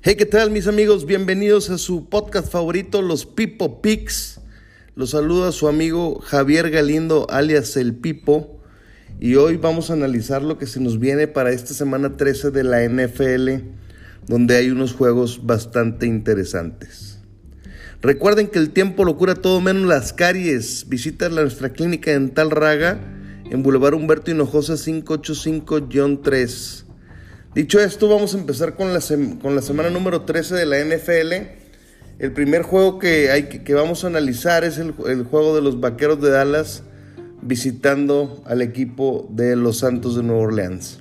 Hey, ¿qué tal mis amigos? Bienvenidos a su podcast favorito, los Pipo Picks. Los saluda su amigo Javier Galindo, alias El Pipo. Y hoy vamos a analizar lo que se nos viene para esta semana 13 de la NFL, donde hay unos juegos bastante interesantes. Recuerden que el tiempo lo cura todo menos las caries. Visita nuestra clínica dental Raga en Boulevard Humberto Hinojosa 585-3. Dicho esto, vamos a empezar con la, con la semana número 13 de la NFL. El primer juego que, hay, que, vamos a analizar es el, juego de los Vaqueros de Dallas visitando al equipo de los Santos de Nueva Orleans.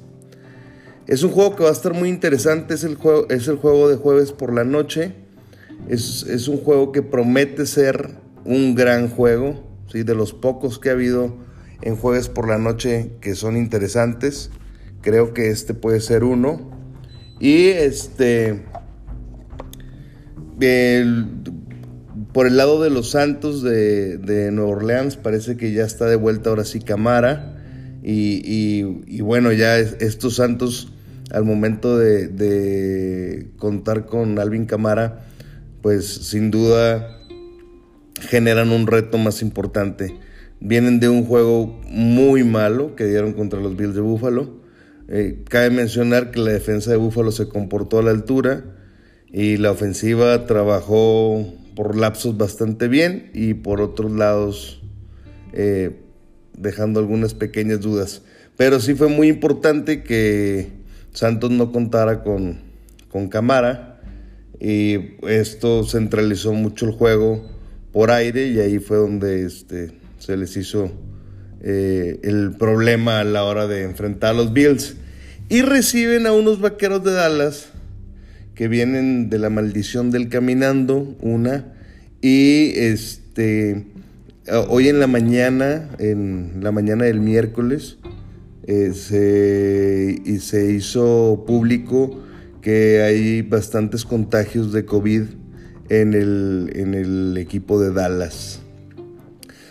Es un juego que va a estar muy interesante, es el juego, es el juego de jueves por la noche. Es, es un juego que promete ser un gran juego, ¿sí? de los pocos que ha habido en jueves por la noche que son interesantes. Creo que este puede ser uno. Y este. por el lado de los Santos de, Nueva Orleans, parece que ya está de vuelta ahora sí Camara. Y, bueno, ya estos Santos, al momento de, de contar con Alvin Camara, pues sin duda generan un reto más importante. Vienen de un juego muy malo que dieron contra los Bills de Buffalo eh, cabe mencionar que la defensa de Búfalo se comportó a la altura y la ofensiva trabajó por lapsos bastante bien y por otros lados eh, dejando algunas pequeñas dudas. Pero sí fue muy importante que Santos no contara con, con Camara y esto centralizó mucho el juego por aire y ahí fue donde este, se les hizo eh, el problema a la hora de enfrentar a los Bills. Y reciben a unos vaqueros de Dallas que vienen de la maldición del caminando, una. Y este hoy en la mañana, en la mañana del miércoles, eh, se, y se hizo público que hay bastantes contagios de COVID en el, en el equipo de Dallas.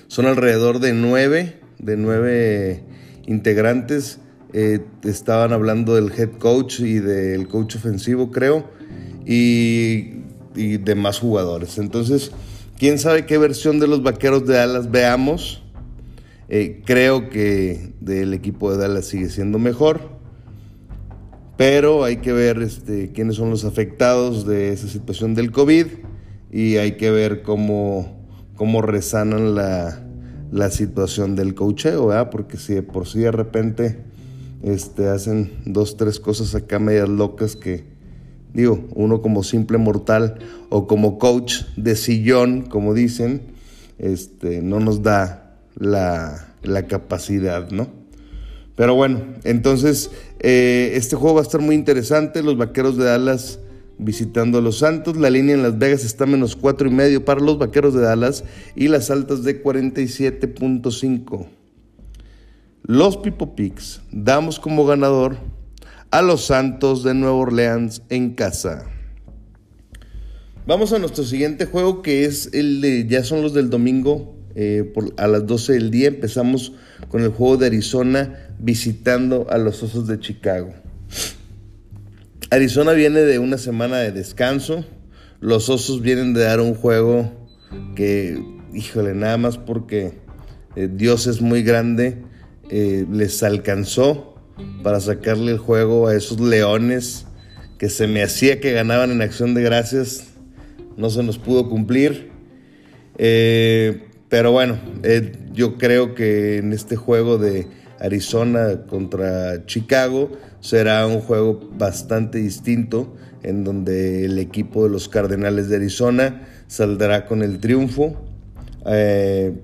Son alrededor de nueve, de nueve integrantes. Eh, estaban hablando del head coach y del coach ofensivo, creo, y, y demás jugadores. Entonces, quién sabe qué versión de los vaqueros de Dallas veamos. Eh, creo que del equipo de Dallas sigue siendo mejor. Pero hay que ver este, quiénes son los afectados de esa situación del COVID y hay que ver cómo, cómo resanan la, la situación del cocheo, ¿verdad? Porque si de por sí de repente este, hacen dos, tres cosas acá medias locas que, digo, uno como simple mortal o como coach de sillón, como dicen, este, no nos da la, la capacidad, ¿no? Pero bueno, entonces eh, este juego va a estar muy interesante. Los vaqueros de Dallas visitando a los Santos. La línea en Las Vegas está menos cuatro y medio para los Vaqueros de Dallas y las altas de 47.5. Los Pipo Picks damos como ganador a los Santos de Nueva Orleans en casa. Vamos a nuestro siguiente juego que es el de, ya son los del domingo eh, a las 12 del día. Empezamos con el juego de Arizona visitando a los Osos de Chicago. Arizona viene de una semana de descanso. Los Osos vienen de dar un juego que, híjole, nada más porque eh, Dios es muy grande, eh, les alcanzó para sacarle el juego a esos leones que se me hacía que ganaban en acción de gracias. No se nos pudo cumplir. Eh, pero bueno, yo creo que en este juego de Arizona contra Chicago será un juego bastante distinto en donde el equipo de los Cardenales de Arizona saldrá con el triunfo. Eh,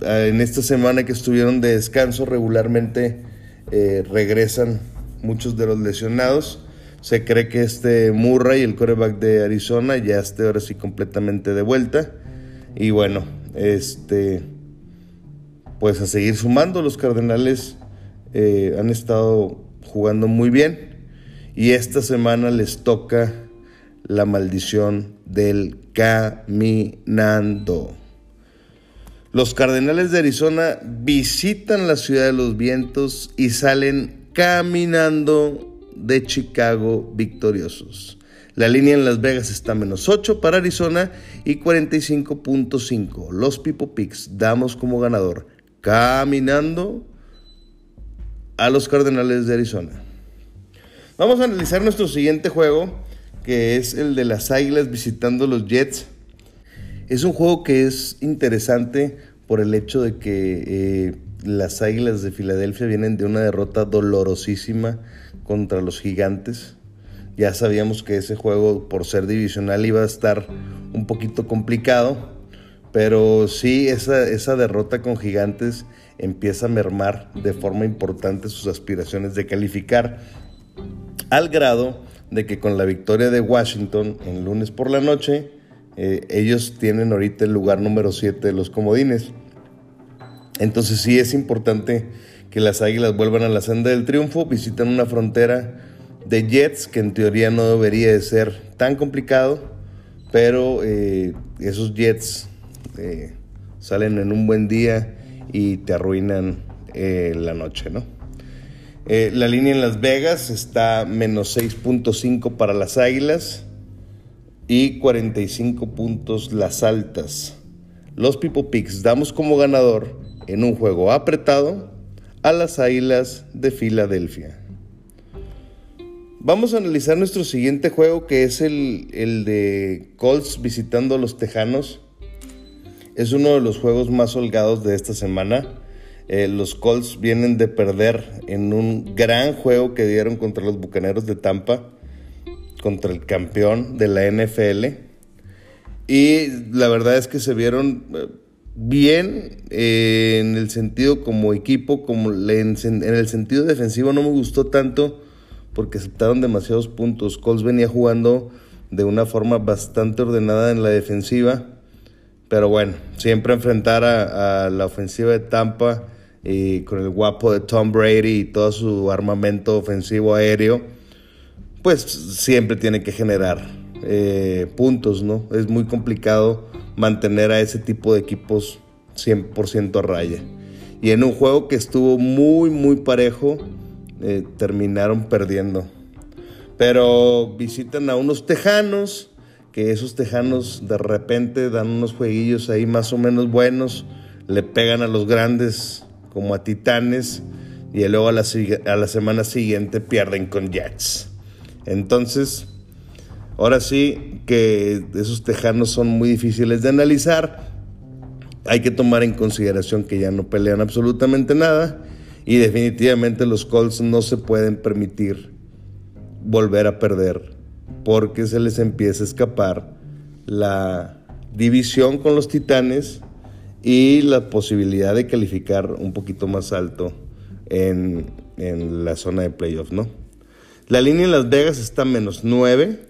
en esta semana que estuvieron de descanso regularmente eh, regresan muchos de los lesionados. Se cree que este Murray, el coreback de Arizona, ya esté ahora sí completamente de vuelta. Y bueno, este, pues a seguir sumando, los Cardenales eh, han estado jugando muy bien y esta semana les toca la maldición del caminando. Los Cardenales de Arizona visitan la ciudad de los vientos y salen caminando de Chicago victoriosos. La línea en Las Vegas está menos 8 para Arizona y 45.5. Los Pipo Picks damos como ganador caminando a los Cardenales de Arizona. Vamos a analizar nuestro siguiente juego, que es el de las Águilas visitando los Jets. Es un juego que es interesante por el hecho de que eh, las Águilas de Filadelfia vienen de una derrota dolorosísima contra los Gigantes. Ya sabíamos que ese juego, por ser divisional, iba a estar un poquito complicado. Pero sí, esa, esa derrota con Gigantes empieza a mermar de forma importante sus aspiraciones de calificar. Al grado de que con la victoria de Washington en lunes por la noche, eh, ellos tienen ahorita el lugar número 7 de los comodines. Entonces sí es importante que las Águilas vuelvan a la senda del triunfo, visitan una frontera de Jets que en teoría no debería de ser tan complicado, pero eh, esos Jets eh, salen en un buen día y te arruinan eh, la noche, ¿no? la línea en Las Vegas está menos 6.5 para las Águilas y 45 puntos las altas. Los Pipo Picks damos como ganador en un juego apretado a las Águilas de Filadelfia. Vamos a analizar nuestro siguiente juego que es el, de Colts visitando a los Tejanos. Es uno de los juegos más holgados de esta semana. Eh, los Colts vienen de perder en un gran juego que dieron contra los Bucaneros de Tampa, contra el campeón de la NFL. Y la verdad es que se vieron eh, bien eh, en el sentido como equipo, como en, el sentido defensivo no me gustó tanto porque aceptaron demasiados puntos. Colts venía jugando de una forma bastante ordenada en la defensiva, pero bueno, siempre enfrentar a, la ofensiva de Tampa y con el guapo de Tom Brady y todo su armamento ofensivo aéreo, pues siempre tiene que generar eh, puntos, ¿no? Es muy complicado mantener a ese tipo de equipos 100% a raya. Y en un juego que estuvo muy, muy parejo, eh, terminaron perdiendo. Pero visitan a unos tejanos, que esos tejanos de repente dan unos jueguillos ahí más o menos buenos, le pegan a los grandes como a titanes, y luego a la, a la semana siguiente pierden con Jets. Entonces, Ahora sí que esos tejanos son muy difíciles de analizar. Hay que tomar en consideración que ya no pelean absolutamente nada y definitivamente los Colts no se pueden permitir volver a perder porque se les empieza a escapar la división con los Titanes y la posibilidad de calificar un poquito más alto en, en la zona de playoff, ¿no? La línea en Las Vegas está menos 9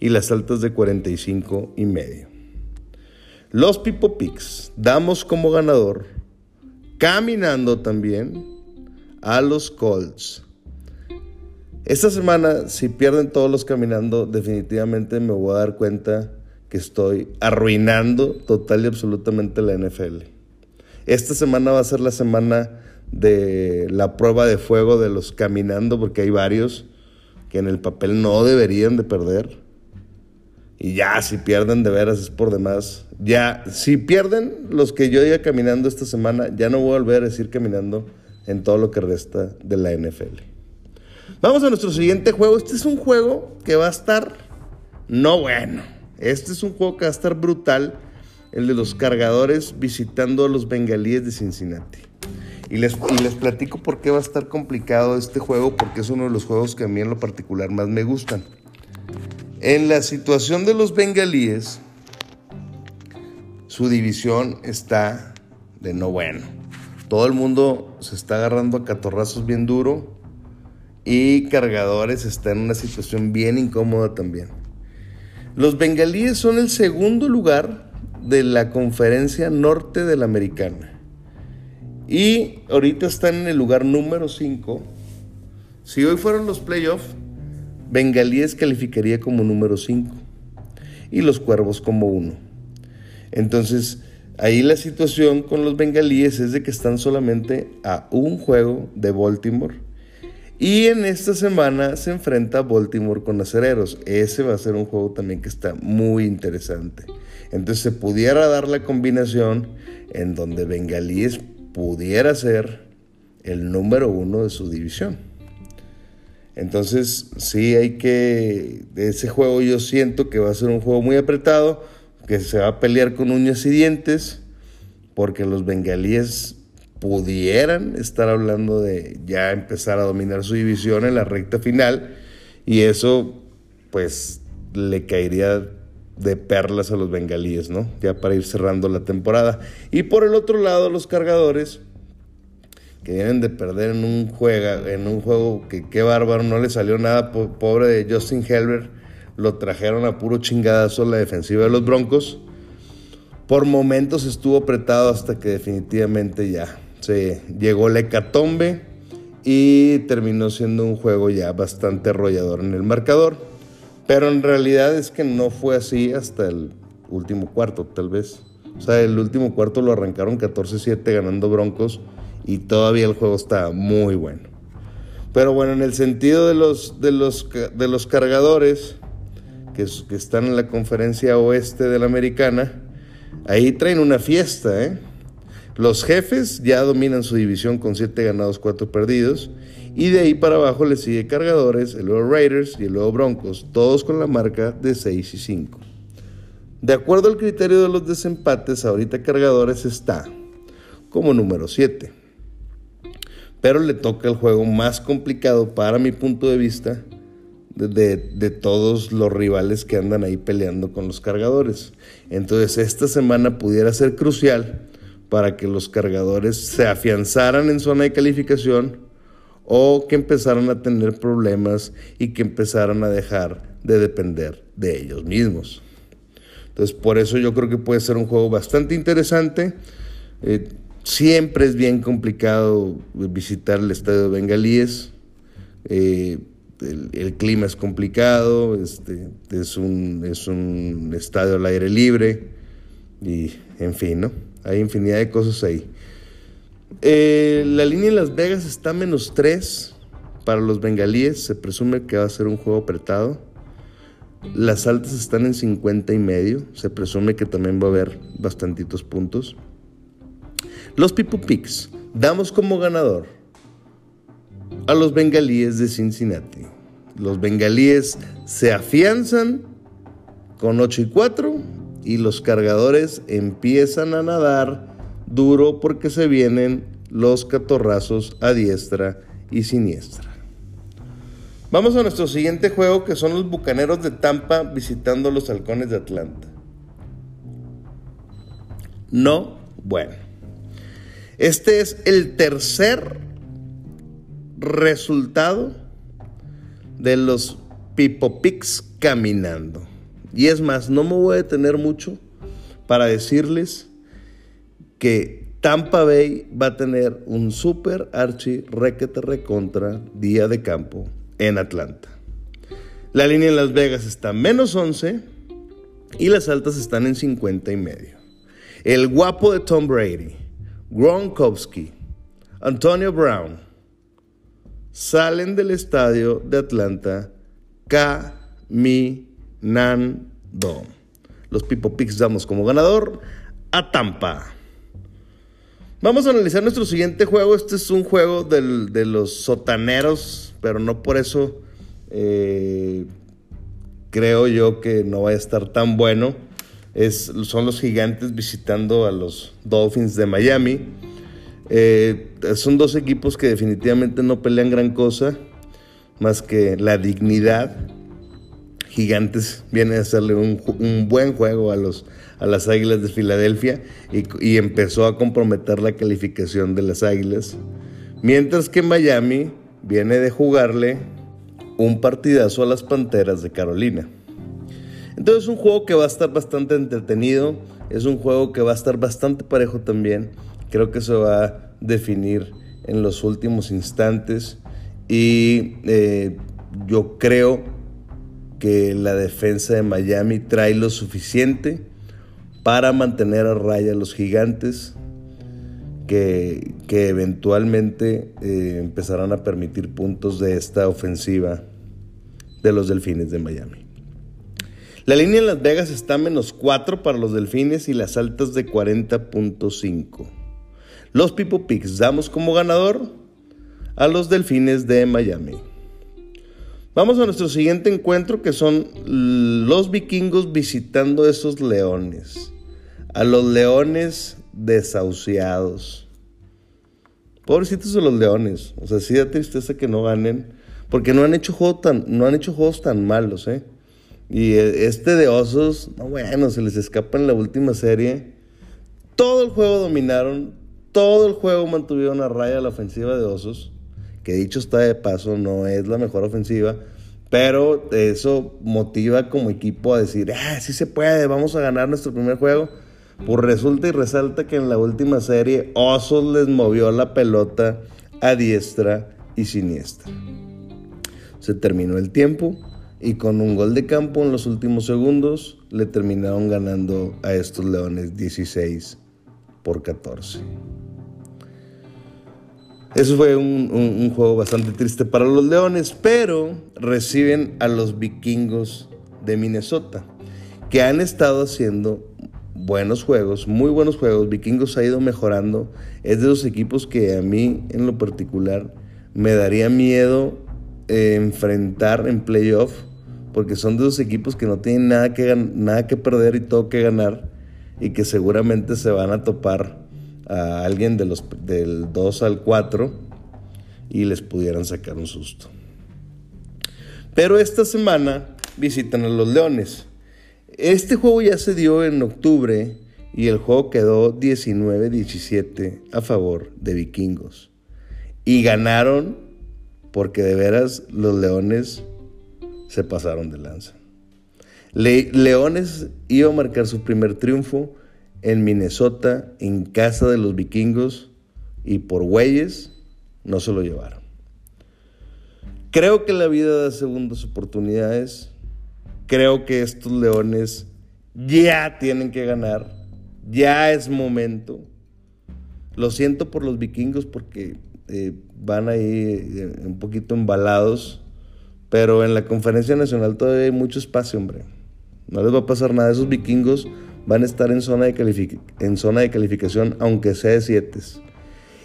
y las altas de 45 y medio. Los Pipo Picks damos como ganador, caminando también, a los Colts. Esta semana, si pierden todos los caminando, definitivamente me voy a dar cuenta que estoy arruinando total y absolutamente la NFL. Esta semana va a ser la semana de la prueba de fuego de los caminando, porque hay varios que en el papel no deberían de perder. Y ya, si pierden de veras es por demás. Ya, si pierden los que yo diga caminando esta semana, ya no voy a volver a decir caminando en todo lo que resta de la NFL. Vamos a nuestro siguiente juego. Este es un juego que va a estar no bueno. Este es un juego que va a estar brutal. El de los cargadores visitando a los bengalíes de Cincinnati. Y les, platico por qué va a estar complicado este juego, porque es uno de los juegos que a mí en lo particular más me gustan. En la situación de los bengalíes, su división está de no bueno. Todo el mundo se está agarrando a catorrazos bien duro y Cargadores está en una situación bien incómoda también. Los bengalíes son el segundo lugar de la conferencia norte de la americana. Y ahorita están en el lugar número 5. Si hoy fueron los playoffs, Bengalíes calificaría como número 5 y los Cuervos como 1. Entonces, ahí la situación con los bengalíes es de que están solamente a un juego de Baltimore Y en esta semana se enfrenta Baltimore con acereros. Ese va a ser un juego también que está muy interesante. Entonces se pudiera dar la combinación en donde Bengalíes pudiera ser el número uno de su división. Entonces sí hay que... Ese juego yo siento que va a ser un juego muy apretado, que se va a pelear con uñas y dientes, porque los bengalíes pudieran estar hablando de ya empezar a dominar su división en la recta final y eso pues le caería de perlas a los bengalíes, ¿no? Ya para ir cerrando la temporada. Y por el otro lado, los cargadores, que vienen de perder en un, juega, en un juego que qué bárbaro, no le salió nada, pobre de Justin Helber, lo trajeron a puro chingadazo la defensiva de los Broncos. Por momentos estuvo apretado hasta que definitivamente ya se llegó la hecatombe y terminó siendo un juego ya bastante arrollador en el marcador. Pero en realidad es que no fue así hasta el último cuarto, tal vez. O sea, el último cuarto lo arrancaron 14-7 ganando Broncos y todavía el juego está muy bueno. Pero bueno, en el sentido de los, de los, de los cargadores que, que están en la conferencia oeste de la americana, ahí traen una fiesta, ¿eh? Los jefes ya dominan su división con 7 ganados, 4 perdidos. Y de ahí para abajo le sigue Cargadores, el luego Raiders y el luego Broncos, todos con la marca de 6 y 5. De acuerdo al criterio de los desempates, ahorita Cargadores está como número 7. Pero le toca el juego más complicado para mi punto de vista de, de, todos los rivales que andan ahí peleando con los cargadores. Entonces esta semana pudiera ser crucial para que los cargadores se afianzaran en zona de calificación o que empezaran a tener problemas y que empezaran a dejar de depender de ellos mismos. Entonces, por eso yo creo que puede ser un juego bastante interesante. Eh, siempre es bien complicado visitar el estadio de Bengalíes. Eh, el, clima es complicado, este, es, un, es un estadio al aire libre y, en fin, ¿no? Hay infinidad de cosas ahí. Eh, la línea en Las Vegas está menos 3 para los bengalíes. Se presume que va a ser un juego apretado. Las altas están en 50 y medio. Se presume que también va a haber bastantitos puntos. Los Pipo Picks. Damos como ganador a los bengalíes de Cincinnati. Los bengalíes se afianzan con 8 y 4 y los cargadores empiezan a nadar duro porque se vienen los catorrazos a diestra y siniestra. Vamos a nuestro siguiente juego que son los Bucaneros de Tampa visitando los Halcones de Atlanta. No, bueno. Este es el tercer resultado de los Pipo caminando. Y es más, no me voy a detener mucho para decirles que Tampa Bay va a tener un super archi requete recontra día de campo en Atlanta. La línea en Las Vegas está menos 11 y las altas están en 50 y medio. El guapo de Tom Brady, Gronkowski, Antonio Brown salen del estadio de Atlanta caminando. Los Pipo Picks damos como ganador a Tampa. Vamos a analizar nuestro siguiente juego. Este es un juego de los sotaneros, pero no por eso eh, creo yo que no vaya a estar tan bueno. Es, son los gigantes visitando a los Dolphins de Miami. Eh, son dos equipos que definitivamente no pelean gran cosa, más que la dignidad Gigantes viene a hacerle un, buen juego a, los, a las Águilas de Filadelfia y, empezó a comprometer la calificación de las Águilas. Mientras que Miami viene de jugarle un partidazo a las Panteras de Carolina. Entonces es un juego que va a estar bastante entretenido, es un juego que va a estar bastante parejo también. Creo que se va a definir en los últimos instantes y eh, yo creo que la defensa de Miami trae lo suficiente para mantener a raya a los gigantes. que, eventualmente eh, empezarán a permitir puntos de esta ofensiva de los Delfines de Miami. La línea en Las Vegas está menos 4 para los Delfines y las altas de 40.5. Los Pipo Picks damos como ganador a los Delfines de Miami. Vamos a nuestro siguiente encuentro que son los vikingos visitando esos leones. A los leones desahuciados. Pobrecitos de los leones. O sea, sí da tristeza que no ganen. Porque no han hecho, juego tan, no han hecho juegos tan malos, ¿eh? Y e, este de osos, no, bueno, se les escapa en la última serie. Todo el juego dominaron. Todo el juego mantuvieron a raya la ofensiva de osos que dicho está de paso, no es la mejor ofensiva, pero eso motiva como equipo a decir, ah, sí se puede, vamos a ganar nuestro primer juego. Pues resulta y resalta que en la última serie Osos les movió la pelota a diestra y siniestra. Se terminó el tiempo y con un gol de campo en los últimos segundos le terminaron ganando a estos Leones 16 por 14. Eso fue un, juego bastante triste para los Leones, pero reciben a los vikingos de Minnesota, que han estado haciendo buenos juegos, muy buenos juegos. Vikingos ha ido mejorando. Es de los equipos que a mí en lo particular me daría miedo eh, enfrentar en playoff, porque son de los equipos que no tienen nada que, nada que perder y todo que ganar, y que seguramente se van a topar a alguien de los, del 2 al 4 y les pudieran sacar un susto. Pero esta semana visitan a los Leones. Este juego ya se dio en octubre y el juego quedó 19-17 a favor de Vikingos. Y ganaron porque de veras los Leones se pasaron de lanza. Leones iba a marcar su primer triunfo en Minnesota, en casa de los vikingos, y por güeyes no se lo llevaron. Creo que la vida da segundas oportunidades. Creo que estos leones ya tienen que ganar. Ya es momento. Lo siento por los vikingos porque eh, van ahí eh, un poquito embalados. Pero en la conferencia nacional todavía hay mucho espacio, hombre. No les va a pasar nada. Esos vikingos van a estar en zona de, en zona de calificación, aunque sea de 7.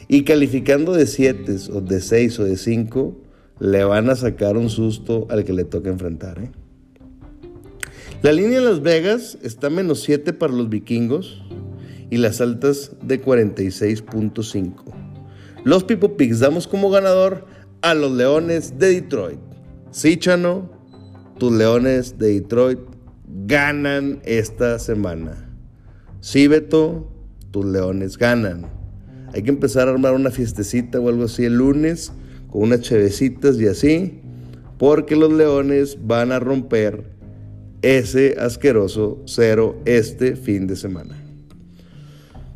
Y calificando de 7 o de 6 o de 5, le van a sacar un susto al que le toca enfrentar. ¿eh? La línea de Las Vegas está menos 7 para los vikingos y las altas de 46.5. Los Pipo Pigs damos como ganador a los Leones de Detroit. Sí, Chano, tus Leones de Detroit ganan esta semana. Sí, Beto, tus leones ganan. Hay que empezar a armar una fiestecita o algo así el lunes, con unas chevecitas y así, porque los leones van a romper ese asqueroso cero este fin de semana.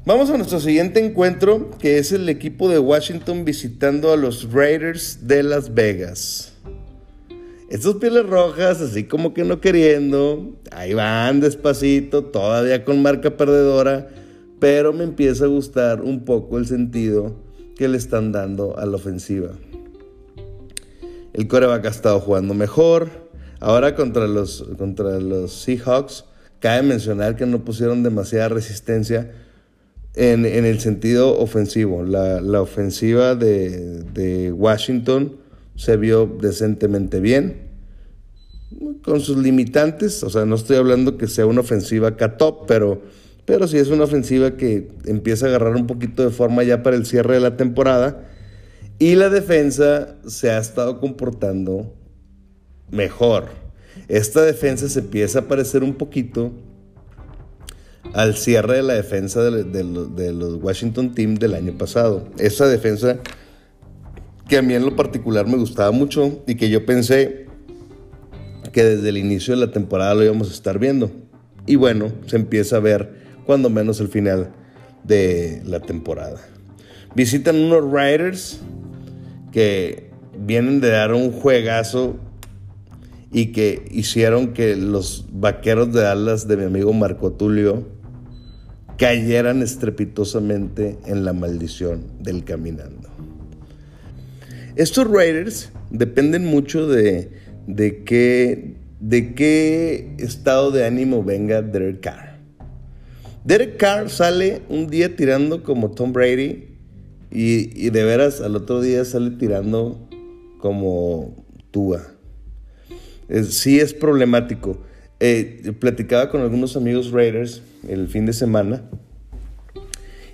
Vamos a nuestro siguiente encuentro, que es el equipo de Washington visitando a los Raiders de Las Vegas. Estos pieles rojas, así como que no queriendo, ahí van despacito, todavía con marca perdedora, pero me empieza a gustar un poco el sentido que le están dando a la ofensiva. El coreback ha estado jugando mejor. Ahora contra los, contra los Seahawks, cabe mencionar que no pusieron demasiada resistencia en, el sentido ofensivo. La, ofensiva de, de Washington se vio decentemente bien, con sus limitantes, o sea, no estoy hablando que sea una ofensiva K-top, pero, pero sí es una ofensiva que empieza a agarrar un poquito de forma ya para el cierre de la temporada, y la defensa se ha estado comportando mejor. Esta defensa se empieza a parecer un poquito al cierre de la defensa de, de los Washington Team del año pasado. Esa defensa que a mí en lo particular me gustaba mucho y que yo pensé que desde el inicio de la temporada lo íbamos a estar viendo. Y bueno, se empieza a ver cuando menos el final de la temporada. Visitan unos Riders que vienen de dar un juegazo y que hicieron que los vaqueros de Dallas de mi amigo Marco Tulio cayeran estrepitosamente en la maldición del caminando. Estos Raiders dependen mucho de, de, qué, de qué estado de ánimo venga Derek Carr. Derek Carr sale un día tirando como Tom Brady y, de veras al otro día sale tirando como Tua. sí es problemático. Eh, platicaba con algunos amigos Raiders el fin de semana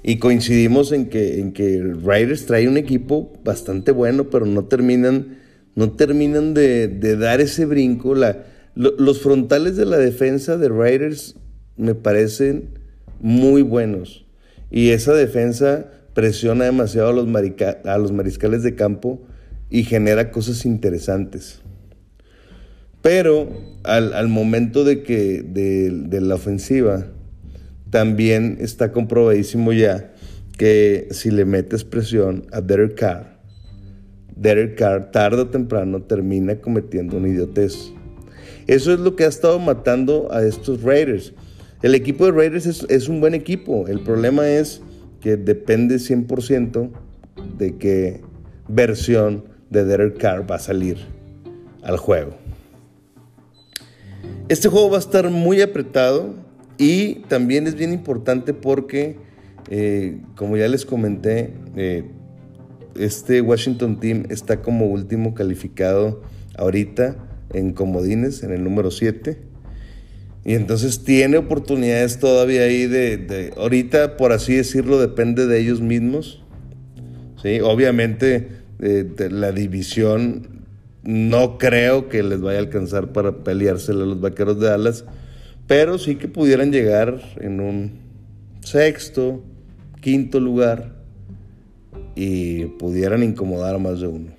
y coincidimos en que, en que Raiders trae un equipo bastante bueno, pero no terminan, no terminan de, dar ese brinco. La, los frontales de la defensa de Raiders me parecen muy buenos. Y esa defensa presiona demasiado a los, a los mariscales de campo y genera cosas interesantes. Pero al, momento de que de, la ofensiva, también está comprobadísimo ya que si le metes presión a Derek Carr, Derek Carr tarde o temprano termina cometiendo una idiotez. Eso es lo que ha estado matando a estos Raiders. El equipo de Raiders es, es un buen equipo. El problema es que depende 100% de qué versión de Derek Carr va a salir al juego. Este juego va a estar muy apretado y también es bien importante porque, eh, como ya les comenté, eh, este Washington Team está como último calificado ahorita en comodines, en el número 7. Y entonces tiene oportunidades todavía ahí de, ahorita, por así decirlo, depende de ellos mismos. ¿sí? Obviamente eh, la división no creo que les vaya a alcanzar para peleársela a los vaqueros de Dallas, pero sí que pudieran llegar en un sexto, quinto lugar y pudieran incomodar a más de uno.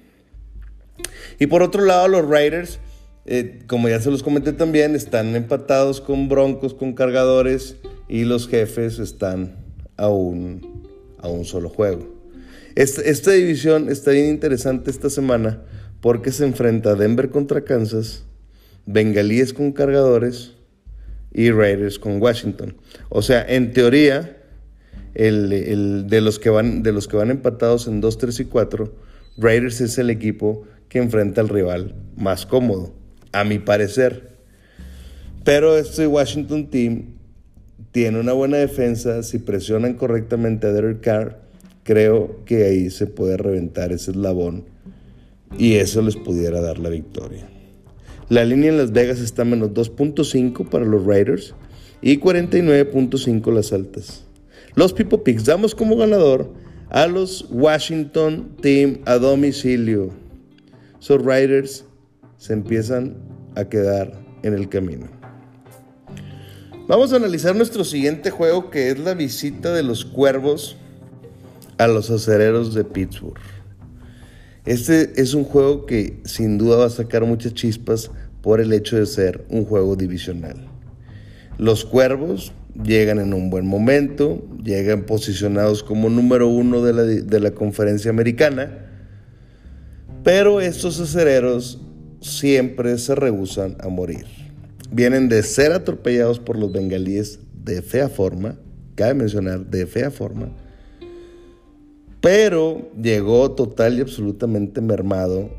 Y por otro lado, los Raiders, eh, como ya se los comenté también, están empatados con Broncos, con cargadores y los jefes están a un, a un solo juego. esta división está bien interesante esta semana porque se enfrenta Denver contra Kansas, Bengalíes con cargadores y Raiders con Washington. O sea, en teoría, el, de, los que van, de los que van empatados en 2, 3 y 4, Raiders es el equipo que enfrenta al rival más cómodo, a mi parecer. Pero este Washington Team tiene una buena defensa. Si presionan correctamente a Derek Carr, creo que ahí se puede reventar ese eslabón y eso les pudiera dar la victoria. La línea en Las Vegas está menos 2.5 para los Raiders y 49.5 las altas. Los Pipo Picks damos como ganador a los Washington Team a domicilio. Los Raiders se empiezan a quedar en el camino. Vamos a analizar nuestro siguiente juego que es la visita de los Cuervos a los acereros de Pittsburgh. Este es un juego que sin duda va a sacar muchas chispas por el hecho de ser un juego divisional. Los cuervos llegan en un buen momento, llegan posicionados como número uno de la, de la conferencia americana, pero estos acereros siempre se rehusan a morir. Vienen de ser atropellados por los bengalíes de fea forma, cabe mencionar, de fea forma, pero llegó total y absolutamente mermado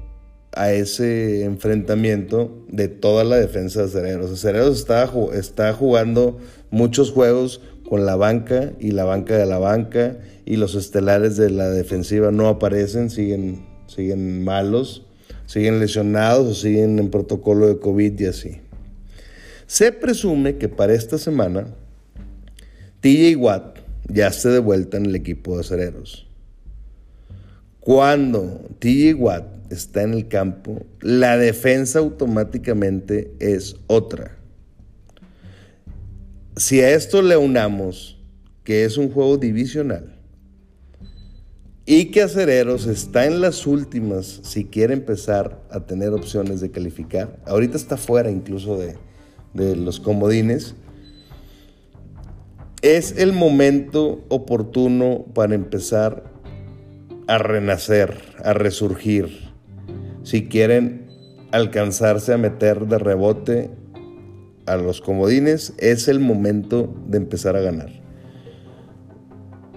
a ese enfrentamiento de toda la defensa de Cereros. Cereros está, jugando muchos juegos con la banca y la banca de la banca y los estelares de la defensiva no aparecen, siguen, siguen malos, siguen lesionados o siguen en protocolo de COVID y así. Se presume que para esta semana TJ Watt ya esté de vuelta en el equipo de Cereros. Cuando TJ Watt está en el campo, la defensa automáticamente es otra. Si a esto le unamos que es un juego divisional y que Acereros está en las últimas si quiere empezar a tener opciones de calificar, ahorita está fuera incluso de, de los comodines, es el momento oportuno para empezar a renacer, a resurgir. Si quieren alcanzarse a meter de rebote a los comodines, es el momento de empezar a ganar.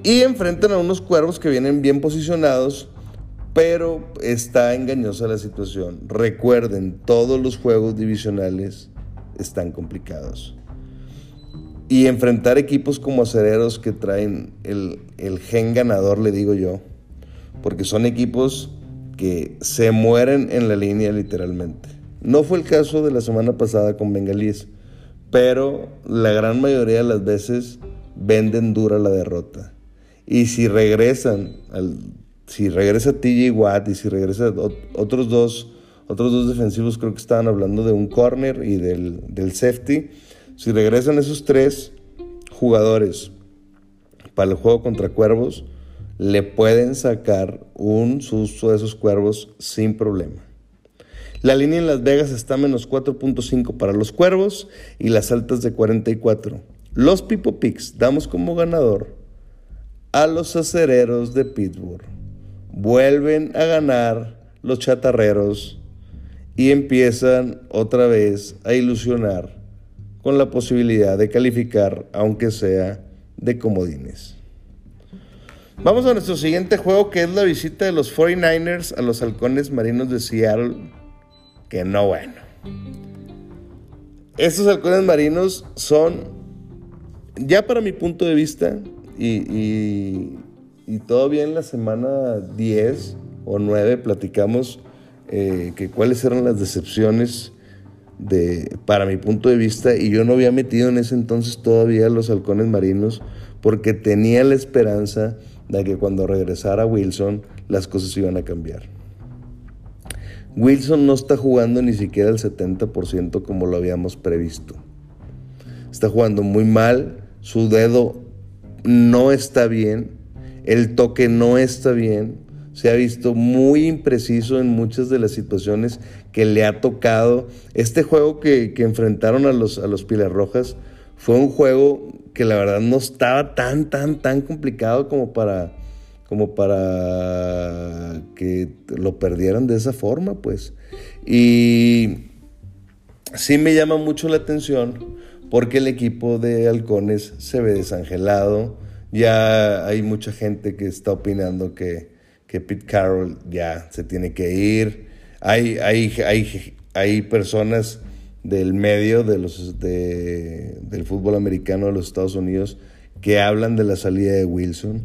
Y enfrentan a unos cuervos que vienen bien posicionados, pero está engañosa la situación. Recuerden, todos los juegos divisionales están complicados. Y enfrentar equipos como acereros que traen el, el gen ganador, le digo yo, porque son equipos que se mueren en la línea literalmente. No fue el caso de la semana pasada con Bengalís, pero la gran mayoría de las veces venden dura la derrota. Y si regresan, al, si regresa TJ Watt y si regresa otros dos, otros dos defensivos, creo que estaban hablando de un corner y del, del safety, si regresan esos tres jugadores para el juego contra Cuervos, le pueden sacar un susto de esos Cuervos sin problema. La línea en Las Vegas está menos 4.5 para los Cuervos y las altas de 44. Los Pipo Picks damos como ganador a los acereros de Pittsburgh. Vuelven a ganar los chatarreros y empiezan otra vez a ilusionar con la posibilidad de calificar, aunque sea de comodines. Vamos a nuestro siguiente juego, que es la visita de los 49ers a los halcones marinos de Seattle. Que no bueno. Estos halcones marinos son, ya para mi punto de vista, y, todavía en la semana 10 o 9 platicamos eh, que cuáles eran las decepciones de, para mi punto de vista, y yo no había metido en ese entonces todavía los halcones marinos, porque tenía la esperanza de que cuando regresara Wilson las cosas iban a cambiar. Wilson no está jugando ni siquiera el 70% como lo habíamos previsto. Está jugando muy mal, su dedo no está bien, el toque no está bien, se ha visto muy impreciso en muchas de las situaciones que le ha tocado. Este juego que, enfrentaron a los, a los Pilas Rojas fue un juego que la verdad no estaba tan, tan, tan complicado como para, como para que lo perdieran de esa forma, pues. Y sí me llama mucho la atención porque el equipo de Halcones se ve desangelado. Ya hay mucha gente que está opinando que, que Pete Carroll ya se tiene que ir. Hay, hay, hay, hay personas del medio de los, del fútbol americano de los Estados Unidos que hablan de la salida de Wilson.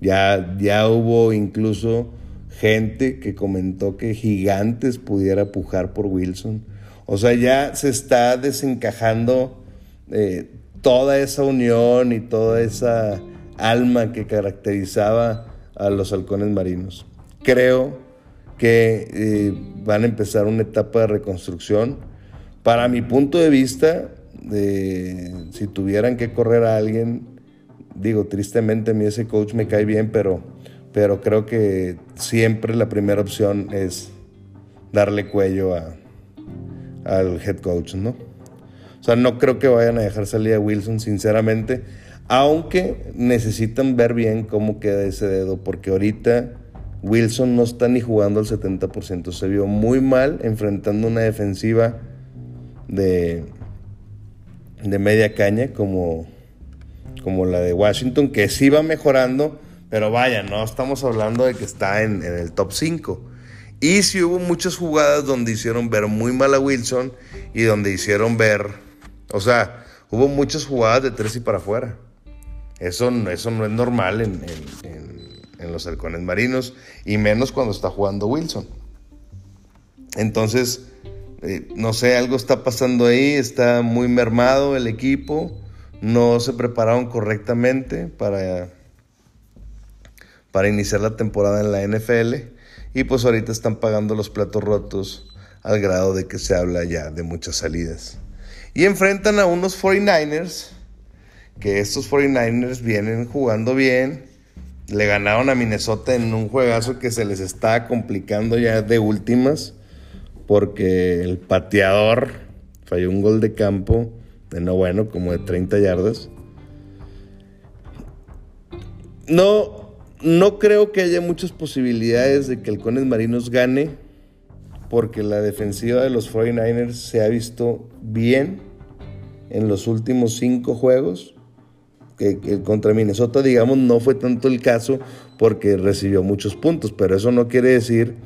Ya, ya hubo incluso gente que comentó que Gigantes pudiera pujar por Wilson. O sea, ya se está desencajando eh, toda esa unión y toda esa alma que caracterizaba a los halcones marinos. Creo que eh, van a empezar una etapa de reconstrucción para mi punto de vista, si tuvieran que correr a alguien, digo, tristemente a mí ese coach me cae bien, pero, pero creo que siempre la primera opción es darle cuello a, al head coach, ¿no? O sea, no creo que vayan a dejar salir a Wilson, sinceramente, aunque necesitan ver bien cómo queda ese dedo, porque ahorita Wilson no está ni jugando al 70%, se vio muy mal enfrentando una defensiva de, de media caña como, como la de Washington, que sí va mejorando, pero vaya, no estamos hablando de que está en, el top 5. Y sí hubo muchas jugadas donde hicieron ver muy mal a Wilson y donde hicieron ver, o sea, hubo muchas jugadas de tres y para afuera. Eso, eso no es normal en, en los halcones marinos y menos cuando está jugando Wilson. Entonces, eh, no sé, algo está pasando ahí, está muy mermado el equipo, no se prepararon correctamente para, para iniciar la temporada en la NFL y pues ahorita están pagando los platos rotos al grado de que se habla ya de muchas salidas. Y enfrentan a unos 49ers, que estos 49ers vienen jugando bien, le ganaron a Minnesota en un juegazo que se les está complicando ya de últimas porque el pateador falló un gol de campo de no bueno, como de 30 yardas. No, no creo que haya muchas posibilidades de que el Cones Marinos gane, porque la defensiva de los 49ers se ha visto bien en los últimos cinco juegos. que, contra Minnesota, digamos, no fue tanto el caso porque recibió muchos puntos, pero eso no quiere decir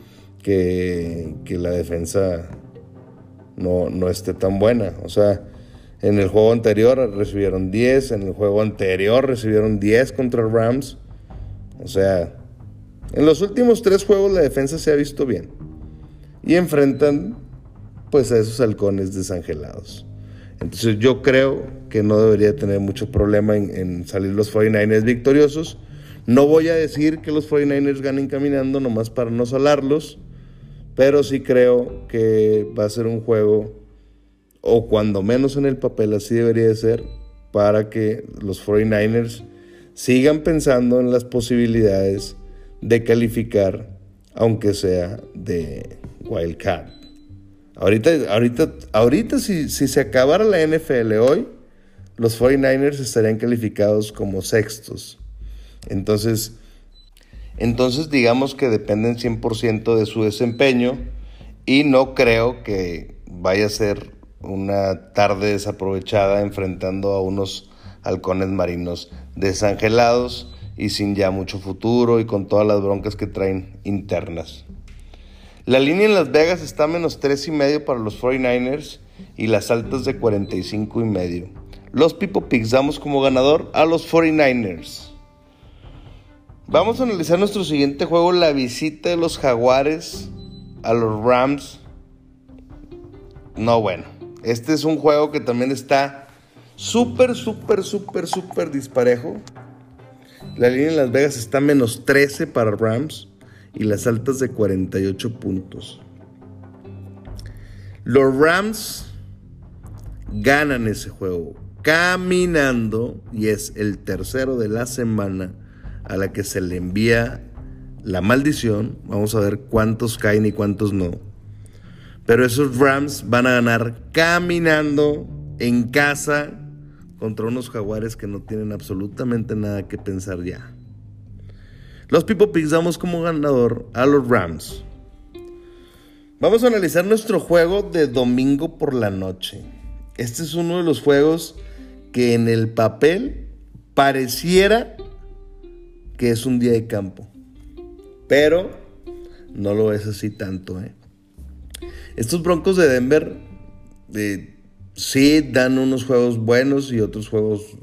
que, la defensa no, no esté tan buena. O sea, en el juego anterior recibieron 10, en el juego anterior recibieron 10 contra Rams. O sea, en los últimos tres juegos la defensa se ha visto bien. Y enfrentan pues a esos halcones desangelados. Entonces yo creo que no debería tener mucho problema en, salir los 49ers victoriosos. No voy a decir que los 49ers ganen caminando nomás para no salarlos, pero sí creo que va a ser un juego, o cuando menos en el papel así debería de ser, para que los 49ers sigan pensando en las posibilidades de calificar, aunque sea de wildcard. Ahorita, ahorita, ahorita si, si se acabara la NFL hoy, los 49ers estarían calificados como sextos. Entonces, entonces digamos que dependen 100% de su desempeño y no creo que vaya a ser una tarde desaprovechada enfrentando a unos halcones marinos desangelados y sin ya mucho futuro y con todas las broncas que traen internas. La línea en Las Vegas está a menos 3 y medio para los 49ers y las altas de 45 y medio. Los Pipo Picks damos como ganador a los 49ers. Vamos a analizar nuestro siguiente juego, la visita de los Jaguares a los Rams. No, bueno, este es un juego que también está súper, súper, súper, súper disparejo. La línea en Las Vegas está menos 13 para Rams y las altas de 48 puntos. Los Rams ganan ese juego caminando y es el tercero de la semana a la que se le envía la maldición. Vamos a ver cuántos caen y cuántos no. Pero esos Rams van a ganar caminando en casa contra unos jaguares que no tienen absolutamente nada que pensar ya. Los People Picks damos como ganador a los Rams. Vamos a analizar nuestro juego de domingo por la noche. Este es uno de los juegos que en el papel pareciera que es un día de campo. Pero no lo es así tanto. ¿eh? Estos Broncos de Denver eh, sí dan unos juegos buenos y otros juegos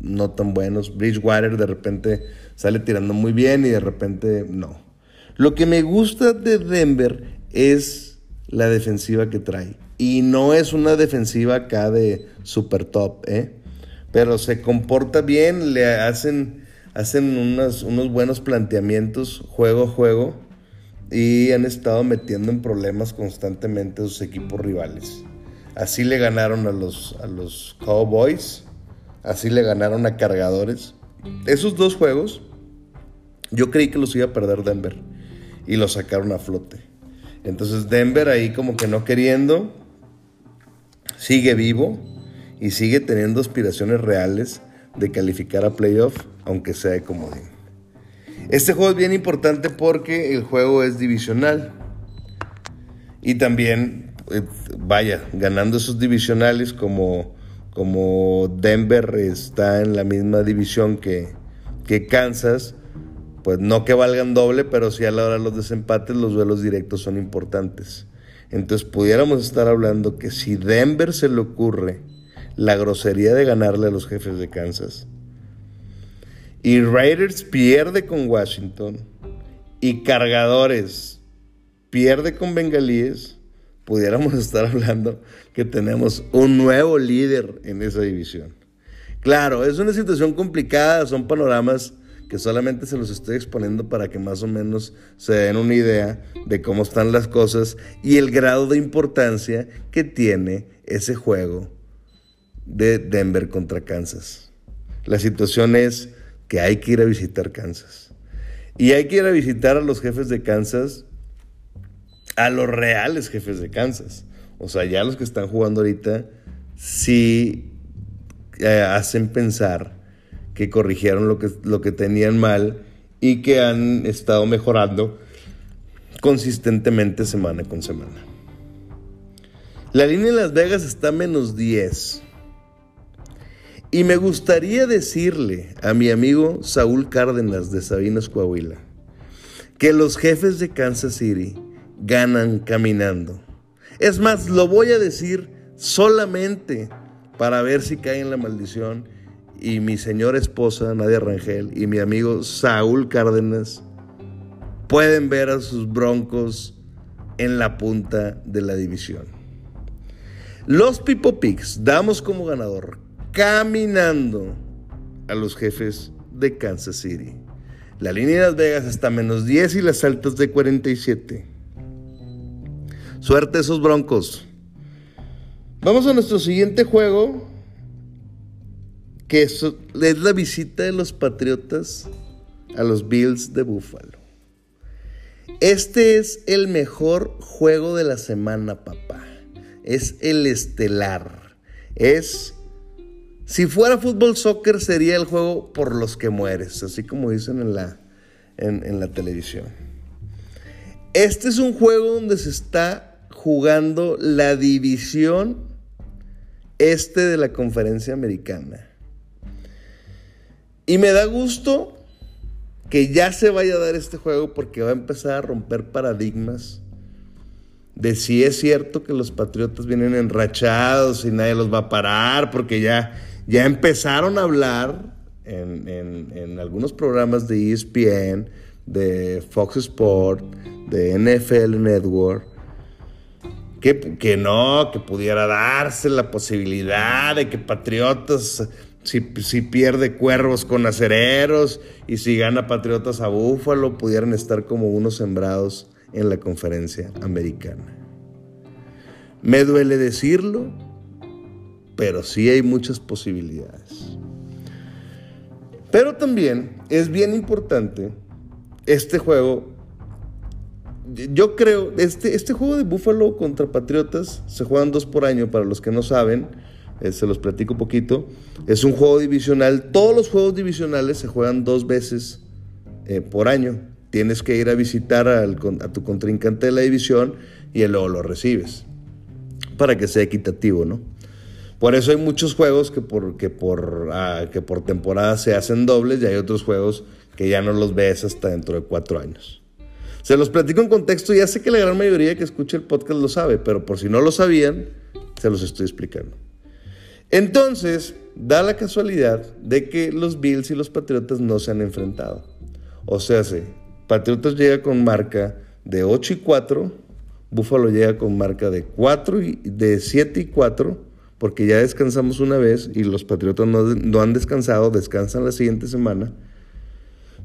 no tan buenos. Bridgewater de repente sale tirando muy bien y de repente no. Lo que me gusta de Denver es la defensiva que trae. Y no es una defensiva acá de super top, ¿eh? Pero se comporta bien, le hacen, hacen unos buenos planteamientos juego a juego y han estado metiendo en problemas constantemente a sus equipos rivales. Así le ganaron a los, Cowboys, así le ganaron a Cargadores. Esos dos juegos yo creí que los iba a perder Denver y los sacaron a flote. Entonces Denver ahí como que no queriendo, sigue vivo y sigue teniendo aspiraciones reales de calificar a playoff, aunque sea de comodín. Este juego es bien importante porque el juego es divisional. Y también, eh, vaya, ganando esos divisionales como, como Denver está en la misma división que, que Kansas, pues no que valgan doble, pero sí a la hora de los desempates los duelos directos son importantes. Entonces pudiéramos estar hablando que si Denver se le ocurre la grosería de ganarle a los jefes de Kansas y Raiders pierde con Washington y Cargadores pierde con Bengalíes, pudiéramos estar hablando que tenemos un nuevo líder en esa división. Claro, es una situación complicada, son panoramas que solamente se los estoy exponiendo para que más o menos se den una idea de cómo están las cosas y el grado de importancia que tiene ese juego de Denver contra Kansas. La situación es que hay que ir a visitar Kansas. Y hay que ir a visitar a los jefes de Kansas, a los reales jefes de Kansas. O sea, ya los que están jugando ahorita sí eh, hacen pensar que corrigieron lo que, lo que tenían mal y que han estado mejorando consistentemente semana con semana. La línea de Las Vegas está menos 10. Y me gustaría decirle a mi amigo Saúl Cárdenas de Sabinas Coahuila que los jefes de Kansas City ganan caminando. Es más, lo voy a decir solamente para ver si cae en la maldición y mi señora esposa Nadia Rangel y mi amigo Saúl Cárdenas pueden ver a sus broncos en la punta de la división. Los Pipo Pigs damos como ganador caminando a los jefes de Kansas City. La línea de Las Vegas está a menos 10 y las altas de 47. Suerte esos broncos. Vamos a nuestro siguiente juego, que es, es la visita de los Patriotas a los Bills de Buffalo. Este es el mejor juego de la semana, papá. Es el estelar. Es, si fuera fútbol soccer, sería el juego por los que mueres, así como dicen en la, en, la televisión. Este es un juego donde se está jugando la división este de la conferencia americana. Y me da gusto que ya se vaya a dar este juego porque va a empezar a romper paradigmas de si es cierto que los Patriotas vienen enrachados y nadie los va a parar, porque ya, ya empezaron a hablar en, en algunos programas de ESPN, de Fox Sport, de NFL Network, que, que, no, que pudiera darse la posibilidad de que Patriotas si, pierde cuervos con acereros y si gana Patriotas a Búfalo, pudieran estar como unos sembrados en la conferencia americana. Me duele decirlo, pero sí hay muchas posibilidades. Pero también es bien importante este juego. Yo creo, este, este juego de Búfalo contra Patriotas se juegan dos por año, para los que no saben. Eh, se los platico un poquito. Es un juego divisional. Todos los juegos divisionales se juegan dos veces eh, por año. Tienes que ir a visitar a tu contrincante de la división y luego lo recibes. Para que sea equitativo, ¿no? Por eso hay muchos juegos que por, que por, ah, que por temporada se hacen dobles y hay otros juegos que ya no los ves hasta dentro de cuatro años. Se los platico en contexto, ya sé que la gran mayoría que escucha el podcast lo sabe, pero por si no lo sabían, se los estoy explicando. Entonces, da la casualidad de que los Bills y los Patriotas no se han enfrentado. O sea, sí, Patriotas llega con marca de 8 y 4, Buffalo llega con marca de 4 y de 7 y 4, porque ya descansamos una vez y los Patriotas no, no han descansado, descansan la siguiente semana.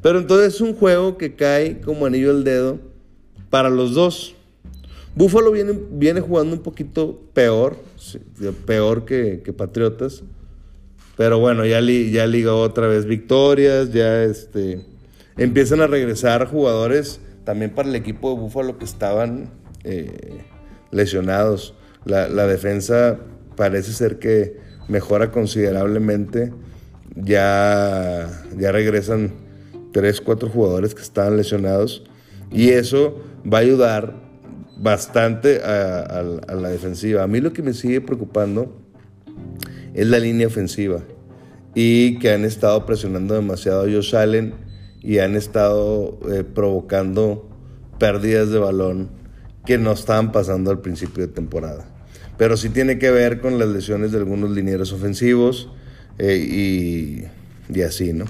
Pero entonces es un juego que cae como anillo al dedo para los dos. Búfalo viene, viene jugando un poquito peor, peor que, Patriotas. Pero bueno, ya, ya ligó otra vez victorias, ya este, empiezan a regresar jugadores también para el equipo de Búfalo que estaban eh, lesionados. La, defensa parece ser que mejora considerablemente. Ya, ya regresan tres, cuatro jugadores que estaban lesionados. Y eso va a ayudar bastante a, la defensiva. A mí lo que me sigue preocupando es la línea ofensiva y que han estado presionando demasiado a Josh Allen y han estado eh, provocando pérdidas de balón que no estaban pasando al principio de temporada. Pero sí tiene que ver con las lesiones de algunos linieros ofensivos eh, y, así, ¿no?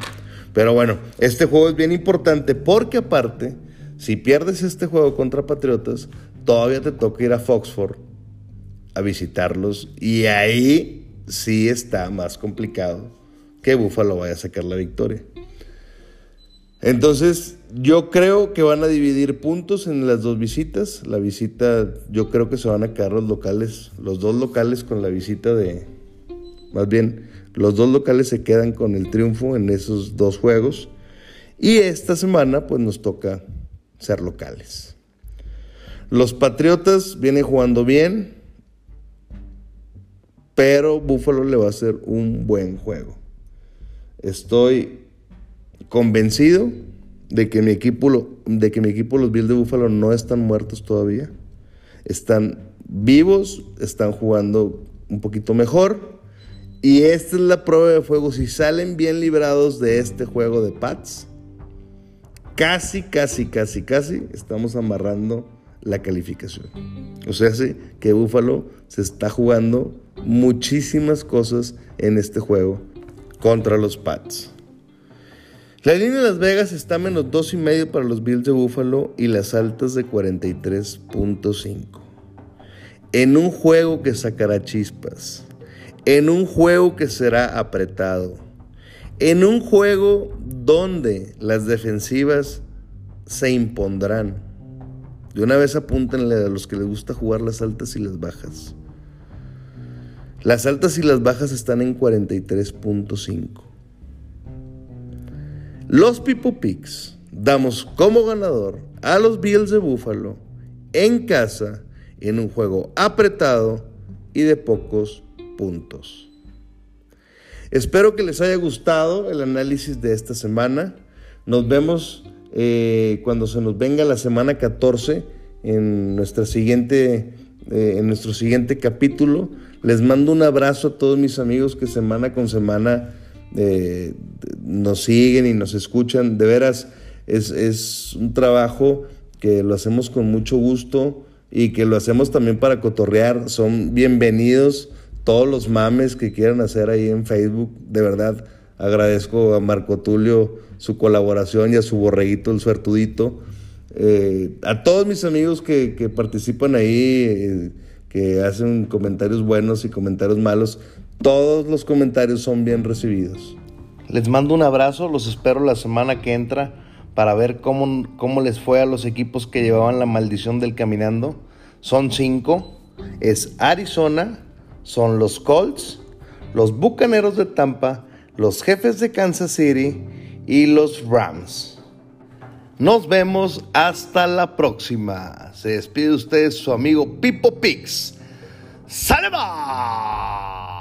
Pero bueno, este juego es bien importante porque aparte, si pierdes este juego contra Patriotas, todavía te toca ir a Foxford a visitarlos y ahí sí está más complicado que Buffalo vaya a sacar la victoria. Entonces, yo creo que van a dividir puntos en las dos visitas. La visita, yo creo que se van a quedar los locales, los dos locales con la visita de, más bien, los dos locales se quedan con el triunfo en esos dos juegos. Y esta semana, pues nos toca ser locales. Los Patriotas vienen jugando bien, pero Buffalo le va a hacer un buen juego. Estoy convencido de que mi equipo, de que mi equipo los Bills de Buffalo no están muertos todavía. Están vivos, están jugando un poquito mejor Y esta es la prueba de fuego. Si salen bien librados de este juego de Pats, casi, casi, casi, casi estamos amarrando la calificación. O sea, sí, que Buffalo se está jugando muchísimas cosas en este juego contra los Pats. La línea de Las Vegas está a menos 2 y medio para los Bills de Buffalo y las altas de 43.5. En un juego que sacará chispas, en un juego que será apretado, en un juego donde las defensivas se impondrán. De una vez apúntenle a los que les gusta jugar las altas y las bajas. Las altas y las bajas están en 43.5. Los Pipo Picks damos como ganador a los Bills de Buffalo en casa en un juego apretado y de pocos puntos. Espero que les haya gustado el análisis de esta semana. Nos vemos eh, cuando se nos venga la semana 14 en, nuestra siguiente, eh, en nuestro siguiente capítulo. Les mando un abrazo a todos mis amigos que semana con semana eh, nos siguen y nos escuchan. De veras, es, un trabajo que lo hacemos con mucho gusto y que lo hacemos también para cotorrear. Son bienvenidos todos los mames que quieran hacer ahí en Facebook. De verdad, agradezco a Marco Tulio su colaboración y a su borreguito, el suertudito. Eh, a todos mis amigos que, participan ahí, eh, que hacen comentarios buenos y comentarios malos, todos los comentarios son bien recibidos. Les mando un abrazo, los espero la semana que entra para ver cómo, cómo les fue a los equipos que llevaban la maldición del caminando. Son cinco. Es Arizona, son los Colts, los Bucaneros de Tampa, los Jefes de Kansas City y los Rams. Nos vemos hasta la próxima. Se despide usted su amigo Pipo Pix. ¡Salva!